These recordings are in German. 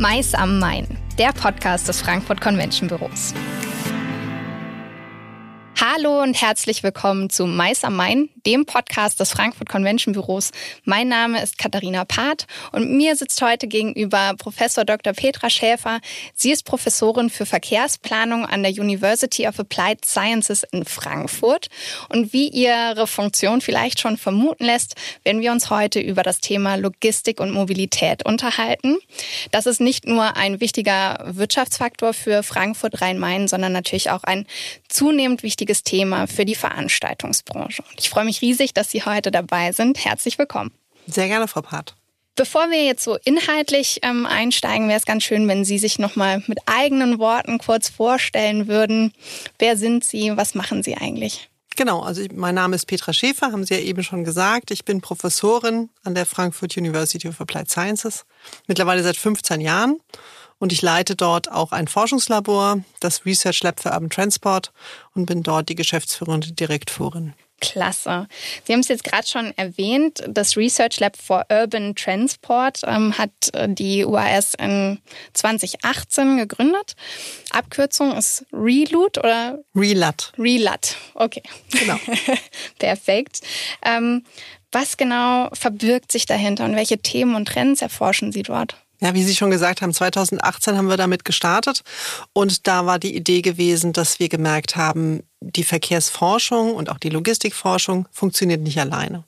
Mais am Main, der Podcast des Frankfurt Convention Büros. Hallo und herzlich willkommen zu Mais am Main, dem Podcast des Frankfurt Convention Büros. Mein Name ist Katharina Part und mir sitzt heute gegenüber Professor Dr. Petra Schäfer. Sie ist Professorin für Verkehrsplanung an der University of Applied Sciences in Frankfurt. Und wie ihre Funktion vielleicht schon vermuten lässt, werden wir uns heute über das Thema Logistik und Mobilität unterhalten. Das ist nicht nur ein wichtiger Wirtschaftsfaktor für Frankfurt Rhein-Main, sondern natürlich auch ein zunehmend wichtiger wichtiges Thema für die Veranstaltungsbranche. Ich freue mich riesig, dass Sie heute dabei sind. Herzlich willkommen. Sehr gerne, Frau Part. Bevor wir jetzt so inhaltlich ähm, einsteigen, wäre es ganz schön, wenn Sie sich nochmal mit eigenen Worten kurz vorstellen würden. Wer sind Sie? Was machen Sie eigentlich? Genau, also ich, mein Name ist Petra Schäfer, haben Sie ja eben schon gesagt. Ich bin Professorin an der Frankfurt University of Applied Sciences, mittlerweile seit 15 Jahren und ich leite dort auch ein Forschungslabor, das Research Lab für Urban Transport und bin dort die geschäftsführende Direktorin. Klasse. Sie haben es jetzt gerade schon erwähnt, das Research Lab for Urban Transport ähm, hat äh, die UAS in 2018 gegründet. Abkürzung ist RELUT oder? RELUT. RELUT, okay. Genau. Perfekt. Ähm, was genau verbirgt sich dahinter und welche Themen und Trends erforschen Sie dort? Ja, wie Sie schon gesagt haben, 2018 haben wir damit gestartet und da war die Idee gewesen, dass wir gemerkt haben, die Verkehrsforschung und auch die Logistikforschung funktioniert nicht alleine.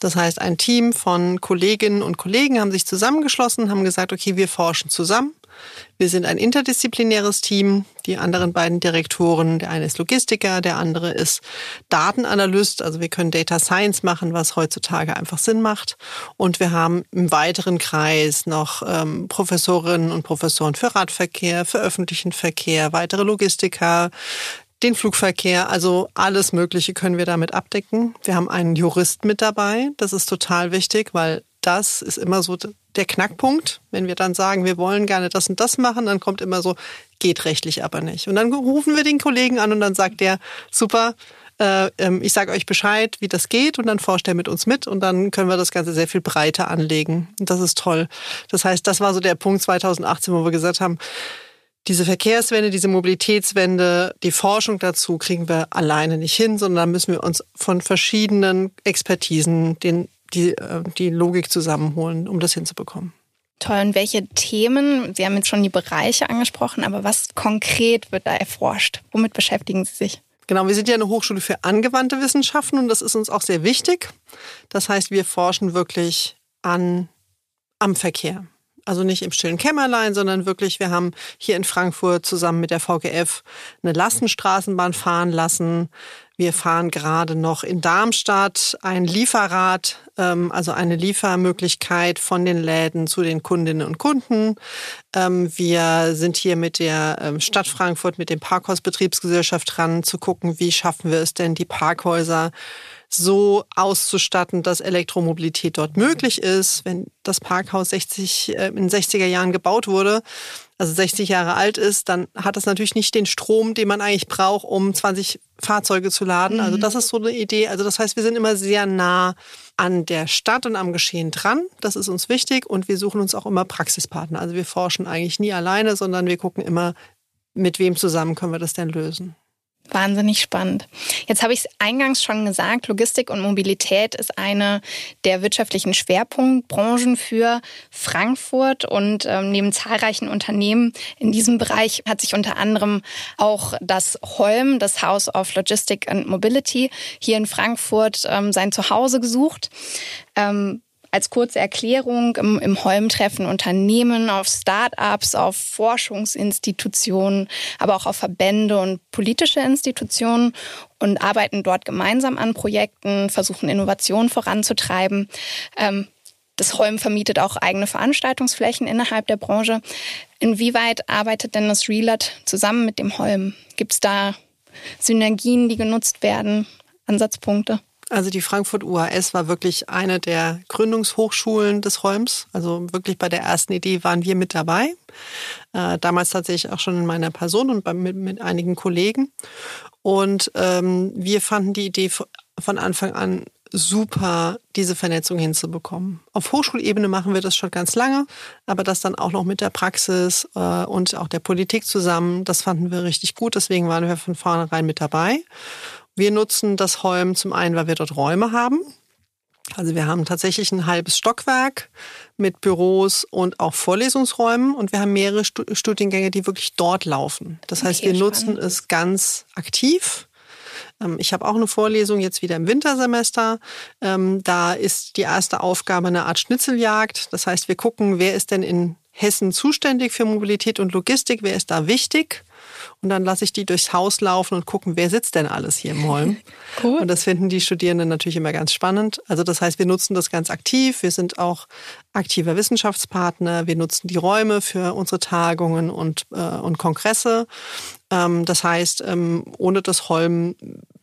Das heißt, ein Team von Kolleginnen und Kollegen haben sich zusammengeschlossen, haben gesagt, okay, wir forschen zusammen. Wir sind ein interdisziplinäres Team. Die anderen beiden Direktoren, der eine ist Logistiker, der andere ist Datenanalyst. Also wir können Data Science machen, was heutzutage einfach Sinn macht. Und wir haben im weiteren Kreis noch ähm, Professorinnen und Professoren für Radverkehr, für öffentlichen Verkehr, weitere Logistiker, den Flugverkehr, also alles Mögliche können wir damit abdecken. Wir haben einen Jurist mit dabei. Das ist total wichtig, weil das ist immer so der Knackpunkt. Wenn wir dann sagen, wir wollen gerne das und das machen, dann kommt immer so, geht rechtlich aber nicht. Und dann rufen wir den Kollegen an und dann sagt der, super, äh, ähm, ich sage euch Bescheid, wie das geht und dann forscht er mit uns mit und dann können wir das Ganze sehr viel breiter anlegen. Und das ist toll. Das heißt, das war so der Punkt 2018, wo wir gesagt haben, diese Verkehrswende, diese Mobilitätswende, die Forschung dazu kriegen wir alleine nicht hin, sondern da müssen wir uns von verschiedenen Expertisen den, die, äh, die Logik zusammenholen, um das hinzubekommen. Toll. Und welche Themen, Sie haben jetzt schon die Bereiche angesprochen, aber was konkret wird da erforscht? Womit beschäftigen Sie sich? Genau, wir sind ja eine Hochschule für angewandte Wissenschaften und das ist uns auch sehr wichtig. Das heißt, wir forschen wirklich an, am Verkehr. Also nicht im stillen Kämmerlein, sondern wirklich, wir haben hier in Frankfurt zusammen mit der VGF eine Lastenstraßenbahn fahren lassen. Wir fahren gerade noch in Darmstadt ein Lieferrad, ähm, also eine Liefermöglichkeit von den Läden zu den Kundinnen und Kunden. Ähm, wir sind hier mit der ähm, Stadt Frankfurt, mit dem Parkhausbetriebsgesellschaft dran, zu gucken, wie schaffen wir es denn, die Parkhäuser so auszustatten, dass Elektromobilität dort möglich ist. Wenn das Parkhaus 60, äh, in 60er Jahren gebaut wurde, also 60 Jahre alt ist, dann hat es natürlich nicht den Strom, den man eigentlich braucht, um 20 Fahrzeuge zu laden. Also mhm. das ist so eine Idee. Also das heißt, wir sind immer sehr nah an der Stadt und am Geschehen dran. Das ist uns wichtig und wir suchen uns auch immer Praxispartner. Also wir forschen eigentlich nie alleine, sondern wir gucken immer, mit wem zusammen können wir das denn lösen. Wahnsinnig spannend. Jetzt habe ich es eingangs schon gesagt, Logistik und Mobilität ist eine der wirtschaftlichen Schwerpunktbranchen für Frankfurt und ähm, neben zahlreichen Unternehmen in diesem Bereich hat sich unter anderem auch das Holm, das House of Logistic and Mobility, hier in Frankfurt ähm, sein Zuhause gesucht. Ähm, als kurze Erklärung, im, im Holm treffen Unternehmen auf Start-ups, auf Forschungsinstitutionen, aber auch auf Verbände und politische Institutionen und arbeiten dort gemeinsam an Projekten, versuchen Innovationen voranzutreiben. Ähm, das Holm vermietet auch eigene Veranstaltungsflächen innerhalb der Branche. Inwieweit arbeitet denn das Relat zusammen mit dem Holm? Gibt es da Synergien, die genutzt werden, Ansatzpunkte? Also die Frankfurt UAS war wirklich eine der Gründungshochschulen des Holms. Also wirklich bei der ersten Idee waren wir mit dabei. Äh, damals tatsächlich auch schon in meiner Person und mit, mit einigen Kollegen. Und ähm, wir fanden die Idee von Anfang an super, diese Vernetzung hinzubekommen. Auf Hochschulebene machen wir das schon ganz lange, aber das dann auch noch mit der Praxis äh, und auch der Politik zusammen, das fanden wir richtig gut. Deswegen waren wir von vornherein mit dabei. Wir nutzen das Holm zum einen, weil wir dort Räume haben. Also wir haben tatsächlich ein halbes Stockwerk mit Büros und auch Vorlesungsräumen und wir haben mehrere Studiengänge, die wirklich dort laufen. Das heißt, wir spannend. nutzen es ganz aktiv ähm, ich habe auch eine Vorlesung jetzt wieder im Wintersemester. Ähm, da ist die erste Aufgabe eine Art Schnitzeljagd. Das heißt, wir gucken, wer ist denn in Hessen zuständig für Mobilität und Logistik, wer ist da wichtig und dann lasse ich die durchs Haus laufen und gucken, wer sitzt denn alles hier im Holm. cool. Und das finden die Studierenden natürlich immer ganz spannend. Also das heißt, wir nutzen das ganz aktiv. Wir sind auch aktiver Wissenschaftspartner. Wir nutzen die Räume für unsere Tagungen und, äh, und Kongresse. Ähm, das heißt, ähm, ohne das Holm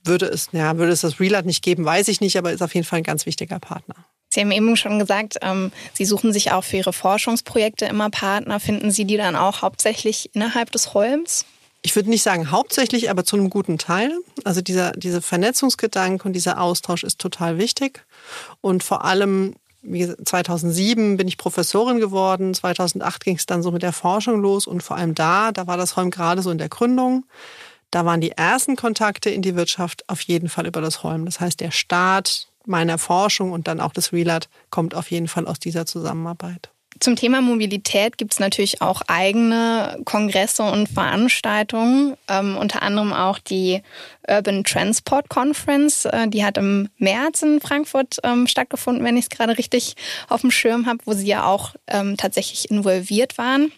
würde es, ja, würde es das Relat nicht geben, weiß ich nicht, aber ist auf jeden Fall ein ganz wichtiger Partner. Sie haben eben schon gesagt, ähm, Sie suchen sich auch für Ihre Forschungsprojekte immer Partner. Finden Sie die dann auch hauptsächlich innerhalb des Holms? Ich würde nicht sagen hauptsächlich, aber zu einem guten Teil. Also dieser, dieser Vernetzungsgedanke und dieser Austausch ist total wichtig. Und vor allem, wie 2007 bin ich Professorin geworden, 2008 ging es dann so mit der Forschung los und vor allem da, da war das Holm gerade so in der Gründung. Da waren die ersten Kontakte in die Wirtschaft auf jeden Fall über das Holm. Das heißt, der Start meiner Forschung und dann auch des Relat kommt auf jeden Fall aus dieser Zusammenarbeit. Zum Thema Mobilität gibt es natürlich auch eigene Kongresse und Veranstaltungen, ähm, unter anderem auch die Urban Transport Conference. Äh, die hat im März in Frankfurt ähm, stattgefunden, wenn ich es gerade richtig auf dem Schirm habe, wo Sie ja auch ähm, tatsächlich involviert waren.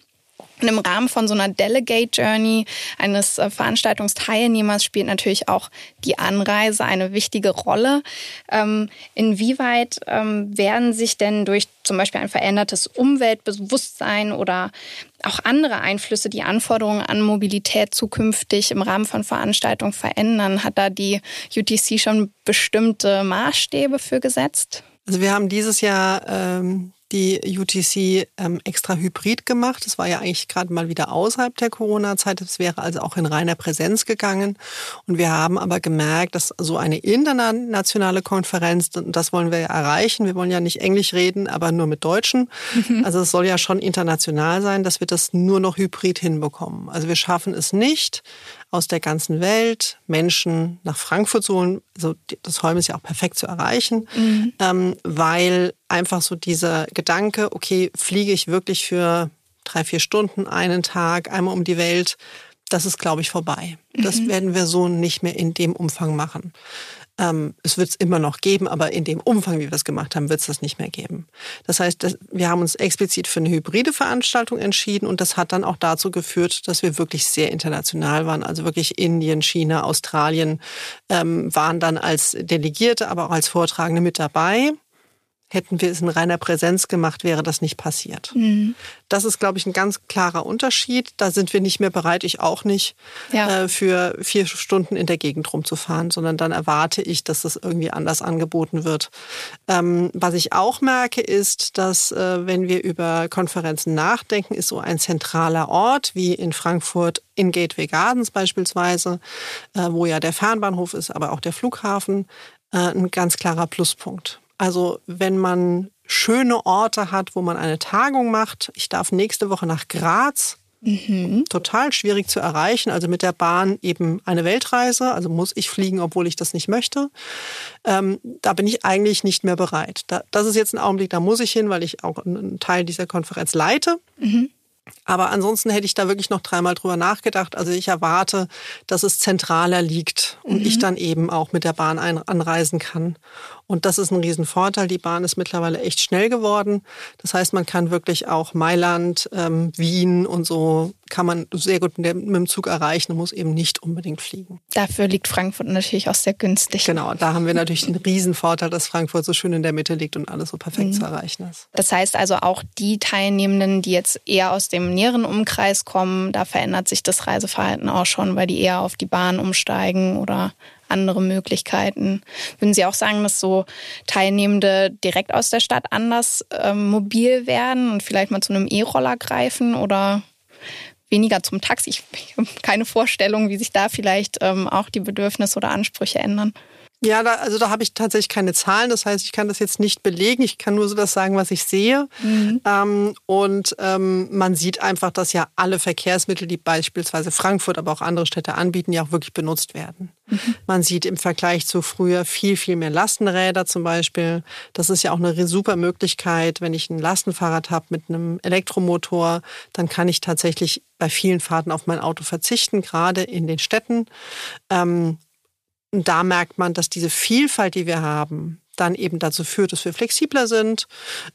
Und im Rahmen von so einer Delegate Journey eines äh, Veranstaltungsteilnehmers spielt natürlich auch die Anreise eine wichtige Rolle. Ähm, inwieweit ähm, werden sich denn durch zum Beispiel ein verändertes Umweltbewusstsein oder auch andere Einflüsse die Anforderungen an Mobilität zukünftig im Rahmen von Veranstaltungen verändern? Hat da die UTC schon bestimmte Maßstäbe für gesetzt? Also wir haben dieses Jahr ähm, die UTC ähm, extra hybrid gemacht. Das war ja eigentlich gerade mal wieder außerhalb der Corona-Zeit. Es wäre also auch in reiner Präsenz gegangen. Und wir haben aber gemerkt, dass so eine internationale Konferenz, das wollen wir ja erreichen. Wir wollen ja nicht Englisch reden, aber nur mit Deutschen. Mhm. Also es soll ja schon international sein, dass wir das nur noch hybrid hinbekommen. Also wir schaffen es nicht, aus der ganzen Welt Menschen nach Frankfurt zu holen. Also das Holm ist ja auch perfekt zu erreichen, mhm. ähm, weil einfach so dieser Gedanke, okay, fliege ich wirklich für drei, vier Stunden einen Tag einmal um die Welt, das ist, glaube ich, vorbei. Das mhm. werden wir so nicht mehr in dem Umfang machen. Ähm, es wird es immer noch geben, aber in dem Umfang, wie wir es gemacht haben, wird es das nicht mehr geben. Das heißt, das, wir haben uns explizit für eine hybride Veranstaltung entschieden und das hat dann auch dazu geführt, dass wir wirklich sehr international waren. Also wirklich Indien, China, Australien ähm, waren dann als Delegierte, aber auch als Vortragende mit dabei. Hätten wir es in reiner Präsenz gemacht, wäre das nicht passiert. Mhm. Das ist, glaube ich, ein ganz klarer Unterschied. Da sind wir nicht mehr bereit, ich auch nicht, ja. äh, für vier Stunden in der Gegend rumzufahren, sondern dann erwarte ich, dass das irgendwie anders angeboten wird. Ähm, was ich auch merke, ist, dass äh, wenn wir über Konferenzen nachdenken, ist so ein zentraler Ort wie in Frankfurt in Gateway Gardens beispielsweise, äh, wo ja der Fernbahnhof ist, aber auch der Flughafen, äh, ein ganz klarer Pluspunkt. Also wenn man schöne Orte hat, wo man eine Tagung macht. Ich darf nächste Woche nach Graz. Mhm. Total schwierig zu erreichen. Also mit der Bahn eben eine Weltreise. Also muss ich fliegen, obwohl ich das nicht möchte. Ähm, da bin ich eigentlich nicht mehr bereit. Da, das ist jetzt ein Augenblick, da muss ich hin, weil ich auch einen Teil dieser Konferenz leite. Mhm. Aber ansonsten hätte ich da wirklich noch dreimal drüber nachgedacht. Also ich erwarte, dass es zentraler liegt und mhm. ich dann eben auch mit der Bahn anreisen kann. Und das ist ein Riesenvorteil. Die Bahn ist mittlerweile echt schnell geworden. Das heißt, man kann wirklich auch Mailand, ähm, Wien und so kann man sehr gut mit dem Zug erreichen und muss eben nicht unbedingt fliegen. Dafür liegt Frankfurt natürlich auch sehr günstig. Genau, da haben wir natürlich den Riesenvorteil, dass Frankfurt so schön in der Mitte liegt und alles so perfekt mhm. zu erreichen ist. Das heißt also auch die Teilnehmenden, die jetzt eher aus dem näheren Umkreis kommen, da verändert sich das Reiseverhalten auch schon, weil die eher auf die Bahn umsteigen oder andere Möglichkeiten. Würden Sie auch sagen, dass so Teilnehmende direkt aus der Stadt anders ähm, mobil werden und vielleicht mal zu einem E-Roller greifen oder weniger zum Taxi? Ich, ich habe keine Vorstellung, wie sich da vielleicht ähm, auch die Bedürfnisse oder Ansprüche ändern. Ja, da, also da habe ich tatsächlich keine Zahlen. Das heißt, ich kann das jetzt nicht belegen. Ich kann nur so das sagen, was ich sehe. Mhm. Ähm, und ähm, man sieht einfach, dass ja alle Verkehrsmittel, die beispielsweise Frankfurt, aber auch andere Städte anbieten, ja auch wirklich benutzt werden. Mhm. Man sieht im Vergleich zu früher viel, viel mehr Lastenräder zum Beispiel. Das ist ja auch eine super Möglichkeit. Wenn ich ein Lastenfahrrad habe mit einem Elektromotor, dann kann ich tatsächlich bei vielen Fahrten auf mein Auto verzichten, gerade in den Städten. Ähm, und da merkt man, dass diese Vielfalt, die wir haben, dann eben dazu führt, dass wir flexibler sind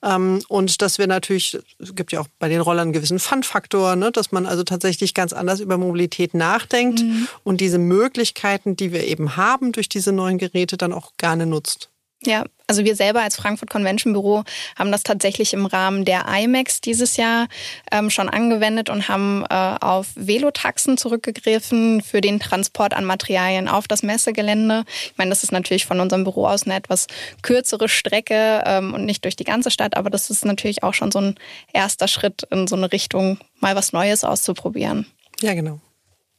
ähm, und dass wir natürlich, es gibt ja auch bei den Rollern einen gewissen Fun-Faktor, ne, dass man also tatsächlich ganz anders über Mobilität nachdenkt mhm. und diese Möglichkeiten, die wir eben haben durch diese neuen Geräte, dann auch gerne nutzt. Ja, also wir selber als Frankfurt Convention Büro haben das tatsächlich im Rahmen der IMAX dieses Jahr ähm, schon angewendet und haben äh, auf Velotaxen zurückgegriffen für den Transport an Materialien auf das Messegelände. Ich meine, das ist natürlich von unserem Büro aus eine etwas kürzere Strecke ähm, und nicht durch die ganze Stadt, aber das ist natürlich auch schon so ein erster Schritt in so eine Richtung, mal was Neues auszuprobieren. Ja, genau.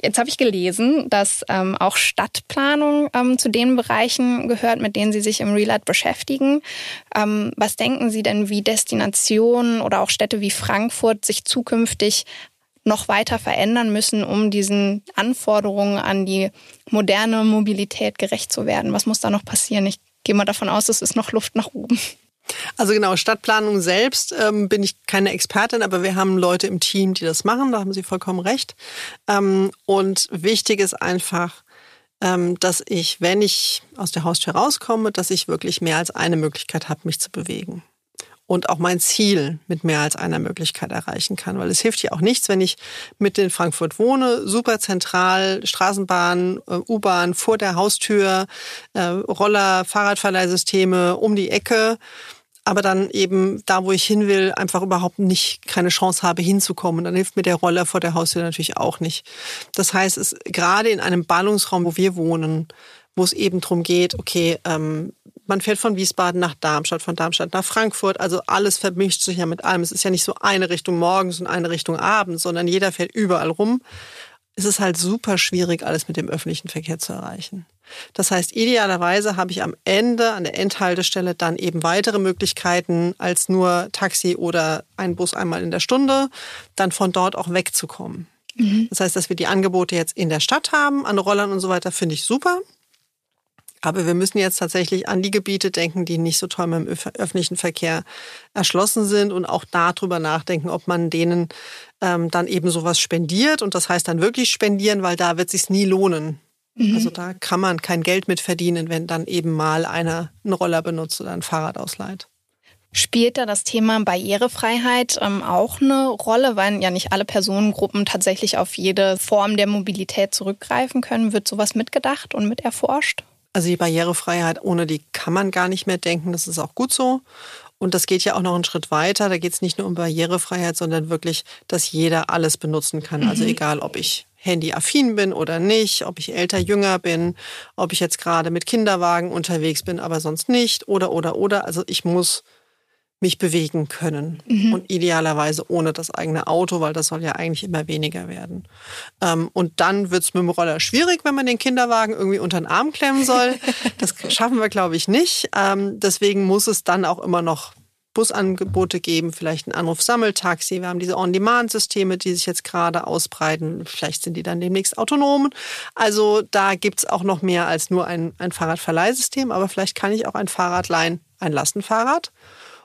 Jetzt habe ich gelesen, dass ähm, auch Stadtplanung ähm, zu den Bereichen gehört, mit denen Sie sich im Life beschäftigen. Ähm, was denken Sie denn, wie Destinationen oder auch Städte wie Frankfurt sich zukünftig noch weiter verändern müssen, um diesen Anforderungen an die moderne Mobilität gerecht zu werden? Was muss da noch passieren? Ich gehe mal davon aus, es ist noch Luft nach oben. Also genau, Stadtplanung selbst ähm, bin ich keine Expertin, aber wir haben Leute im Team, die das machen, da haben Sie vollkommen recht. Ähm, und wichtig ist einfach, ähm, dass ich, wenn ich aus der Haustür rauskomme, dass ich wirklich mehr als eine Möglichkeit habe, mich zu bewegen. Und auch mein Ziel mit mehr als einer Möglichkeit erreichen kann. Weil es hilft ja auch nichts, wenn ich mit in Frankfurt wohne, super zentral, Straßenbahn, äh, U-Bahn vor der Haustür, äh, Roller, Fahrradverleihsysteme um die Ecke aber dann eben da, wo ich hin will, einfach überhaupt nicht keine Chance habe hinzukommen. Dann hilft mir der Roller vor der Haustür natürlich auch nicht. Das heißt, es gerade in einem Ballungsraum, wo wir wohnen, wo es eben darum geht, okay, ähm, man fährt von Wiesbaden nach Darmstadt, von Darmstadt nach Frankfurt, also alles vermischt sich ja mit allem. Es ist ja nicht so eine Richtung morgens und eine Richtung abends, sondern jeder fährt überall rum. Es ist halt super schwierig, alles mit dem öffentlichen Verkehr zu erreichen. Das heißt, idealerweise habe ich am Ende, an der Endhaltestelle, dann eben weitere Möglichkeiten als nur Taxi oder ein Bus einmal in der Stunde, dann von dort auch wegzukommen. Mhm. Das heißt, dass wir die Angebote jetzt in der Stadt haben, an Rollern und so weiter, finde ich super. Aber wir müssen jetzt tatsächlich an die Gebiete denken, die nicht so toll mit dem öffentlichen Verkehr erschlossen sind und auch darüber nachdenken, ob man denen ähm, dann eben sowas spendiert. Und das heißt dann wirklich spendieren, weil da wird sich nie lohnen, Mhm. Also da kann man kein Geld mit verdienen, wenn dann eben mal einer einen Roller benutzt oder ein Fahrrad ausleiht. Spielt da das Thema Barrierefreiheit ähm, auch eine Rolle, weil ja nicht alle Personengruppen tatsächlich auf jede Form der Mobilität zurückgreifen können? Wird sowas mitgedacht und mit erforscht? Also die Barrierefreiheit, ohne die kann man gar nicht mehr denken. Das ist auch gut so. Und das geht ja auch noch einen Schritt weiter. Da geht es nicht nur um Barrierefreiheit, sondern wirklich, dass jeder alles benutzen kann. Also mhm. egal, ob ich handyaffin bin oder nicht, ob ich älter, jünger bin, ob ich jetzt gerade mit Kinderwagen unterwegs bin, aber sonst nicht oder oder oder. Also ich muss mich bewegen können mhm. und idealerweise ohne das eigene Auto, weil das soll ja eigentlich immer weniger werden. Ähm, und dann wird es mit dem Roller schwierig, wenn man den Kinderwagen irgendwie unter den Arm klemmen soll. Das schaffen wir, glaube ich, nicht. Ähm, deswegen muss es dann auch immer noch Busangebote geben, vielleicht ein Anruf-Sammeltaxi. Wir haben diese On-Demand-Systeme, die sich jetzt gerade ausbreiten. Vielleicht sind die dann demnächst autonom. Also da gibt's auch noch mehr als nur ein, ein Fahrradverleihsystem. Aber vielleicht kann ich auch ein Fahrrad leihen, ein Lastenfahrrad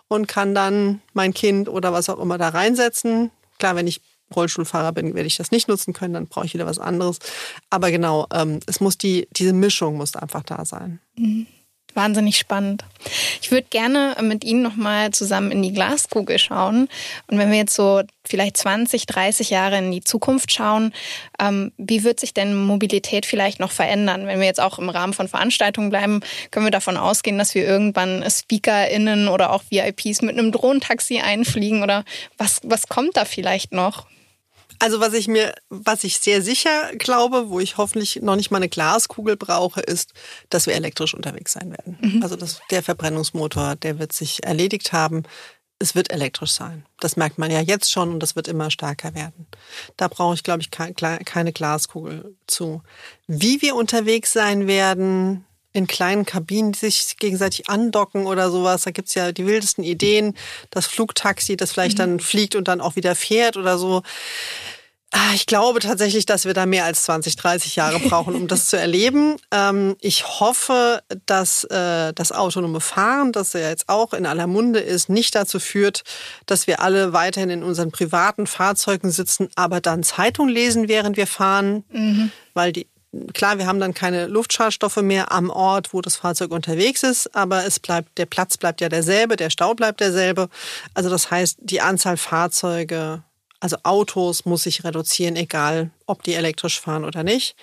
und kann dann mein Kind oder was auch immer da reinsetzen. Klar, wenn ich Rollstuhlfahrer bin, werde ich das nicht nutzen können, dann brauche ich wieder was anderes. Aber genau, ähm, es muss die, diese Mischung muss einfach da sein. Mhm wahnsinnig spannend. Ich würde gerne mit Ihnen nochmal zusammen in die Glaskugel schauen. Und wenn wir jetzt so vielleicht 20, 30 Jahre in die Zukunft schauen, ähm, wie wird sich denn Mobilität vielleicht noch verändern? Wenn wir jetzt auch im Rahmen von Veranstaltungen bleiben, können wir davon ausgehen, dass wir irgendwann SpeakerInnen oder auch VIPs mit einem Drohnentaxi einfliegen oder was, was kommt da vielleicht noch? Also was ich mir, was ich sehr sicher glaube, wo ich hoffentlich noch nicht mal eine Glaskugel brauche, ist, dass wir elektrisch unterwegs sein werden. Mhm. Also das, der Verbrennungsmotor, der wird sich erledigt haben. Es wird elektrisch sein. Das merkt man ja jetzt schon und das wird immer stärker werden. Da brauche ich, glaube ich, keine Glaskugel zu. Wie wir unterwegs sein werden, in kleinen Kabinen, die sich gegenseitig andocken oder sowas. Da gibt's ja die wildesten Ideen. Das Flugtaxi, das vielleicht mhm. dann fliegt und dann auch wieder fährt oder so. Ah, ich glaube tatsächlich, dass wir da mehr als 20, 30 Jahre brauchen, um das zu erleben. Ähm, ich hoffe, dass äh, das autonome Fahren, das ja jetzt auch in aller Munde ist, nicht dazu führt, dass wir alle weiterhin in unseren privaten Fahrzeugen sitzen, aber dann Zeitung lesen, während wir fahren, mhm. weil die Klar, wir haben dann keine Luftschadstoffe mehr am Ort, wo das Fahrzeug unterwegs ist, aber es bleibt, der Platz bleibt ja derselbe, der Stau bleibt derselbe. Also das heißt, die Anzahl Fahrzeuge also Autos muss sich reduzieren, egal ob die elektrisch fahren oder nicht.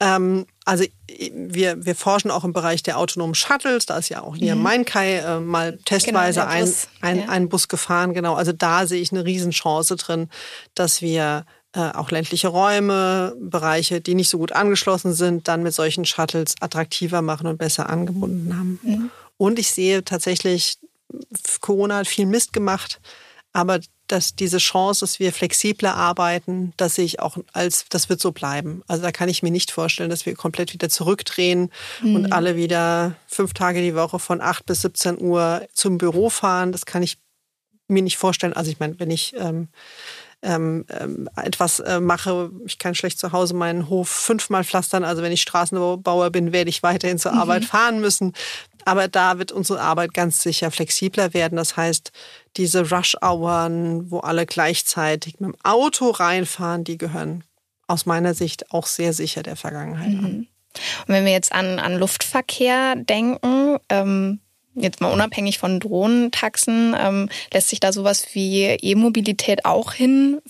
Ähm, also wir, wir forschen auch im Bereich der autonomen Shuttles. Da ist ja auch hier mhm. Mainkai äh, mal testweise genau, ein, ein, ja. ein Bus gefahren. Genau, also da sehe ich eine Riesenchance drin, dass wir äh, auch ländliche Räume, Bereiche, die nicht so gut angeschlossen sind, dann mit solchen Shuttles attraktiver machen und besser angebunden haben. Mhm. Und ich sehe tatsächlich, Corona hat viel Mist gemacht, aber dass diese Chance, dass wir flexibler arbeiten, das sehe ich auch als, das wird so bleiben. Also da kann ich mir nicht vorstellen, dass wir komplett wieder zurückdrehen mhm. und alle wieder fünf Tage die Woche von acht bis 17 Uhr zum Büro fahren. Das kann ich mir nicht vorstellen. Also ich meine, wenn ich ähm, ähm, ähm, etwas äh, mache. Ich kann schlecht zu Hause meinen Hof fünfmal pflastern. Also wenn ich Straßenbauer bin, werde ich weiterhin zur mhm. Arbeit fahren müssen. Aber da wird unsere Arbeit ganz sicher flexibler werden. Das heißt, diese Rush-Hours, wo alle gleichzeitig mit dem Auto reinfahren, die gehören aus meiner Sicht auch sehr sicher der Vergangenheit mhm. an. Und wenn wir jetzt an, an Luftverkehr denken, ähm, jetzt mal unabhängig von Drohnentaxen, ähm, lässt sich da sowas wie E-Mobilität auch hin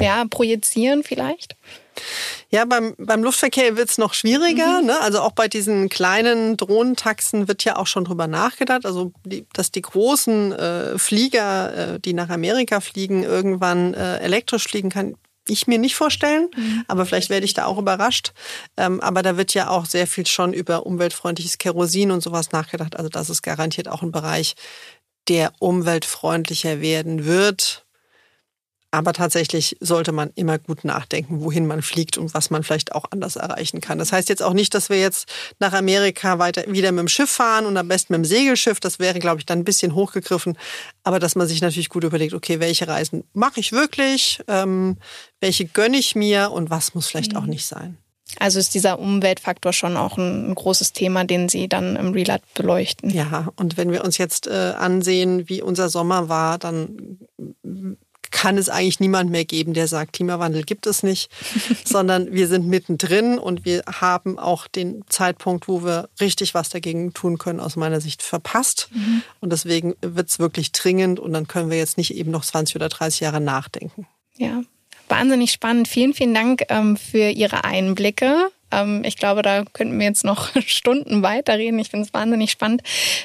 ja, projizieren vielleicht? Ja, beim, beim Luftverkehr wird's noch schwieriger. Mhm. Ne? Also auch bei diesen kleinen Drohnentaxen wird ja auch schon drüber nachgedacht. Also die, dass die großen äh, Flieger, äh, die nach Amerika fliegen, irgendwann äh, elektrisch fliegen kann, ich mir nicht vorstellen, mhm. aber vielleicht werde ich da auch überrascht. Ähm, aber da wird ja auch sehr viel schon über umweltfreundliches Kerosin und sowas nachgedacht. Also das ist garantiert auch ein Bereich, der umweltfreundlicher werden wird. Aber tatsächlich sollte man immer gut nachdenken, wohin man fliegt und was man vielleicht auch anders erreichen kann. Das heißt jetzt auch nicht, dass wir jetzt nach Amerika weiter wieder mit dem Schiff fahren und am besten mit dem Segelschiff. Das wäre, glaube ich, dann ein bisschen hochgegriffen. Aber dass man sich natürlich gut überlegt, okay, welche Reisen mache ich wirklich, ähm, welche gönne ich mir und was muss vielleicht mhm. auch nicht sein. Also ist dieser Umweltfaktor schon auch ein, großes Thema, den Sie dann im Relat beleuchten. Ja, und wenn wir uns jetzt äh, ansehen, wie unser Sommer war, dann kann es eigentlich niemand mehr geben, der sagt, Klimawandel gibt es nicht, sondern wir sind mittendrin und wir haben auch den Zeitpunkt, wo wir richtig was dagegen tun können, aus meiner Sicht verpasst. Mhm. Und deswegen wird es wirklich dringend und dann können wir jetzt nicht eben noch 20 oder 30 Jahre nachdenken. Ja, wahnsinnig spannend. Vielen, vielen Dank ähm, für Ihre Einblicke. Ähm, ich glaube, da könnten wir jetzt noch Stunden weiterreden. Ich finde es wahnsinnig spannend.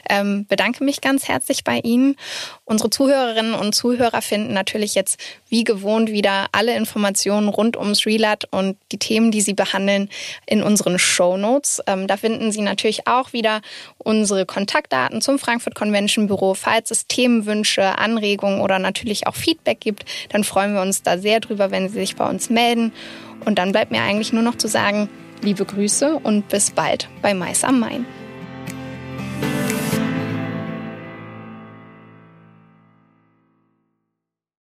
Ähm, bedanke mich ganz herzlich bei Ihnen. Unsere Zuhörerinnen und Zuhörer finden natürlich jetzt wie gewohnt wieder alle Informationen rund ums Relat und die Themen, die sie behandeln, in unseren Show Notes. Ähm, da finden Sie natürlich auch wieder unsere Kontaktdaten zum Frankfurt Convention Büro. Falls es Themenwünsche, Anregungen oder natürlich auch Feedback gibt, dann freuen wir uns da sehr drüber, wenn Sie sich bei uns melden. Und dann bleibt mir eigentlich nur noch zu sagen, Liebe Grüße und bis bald bei Mais am Main.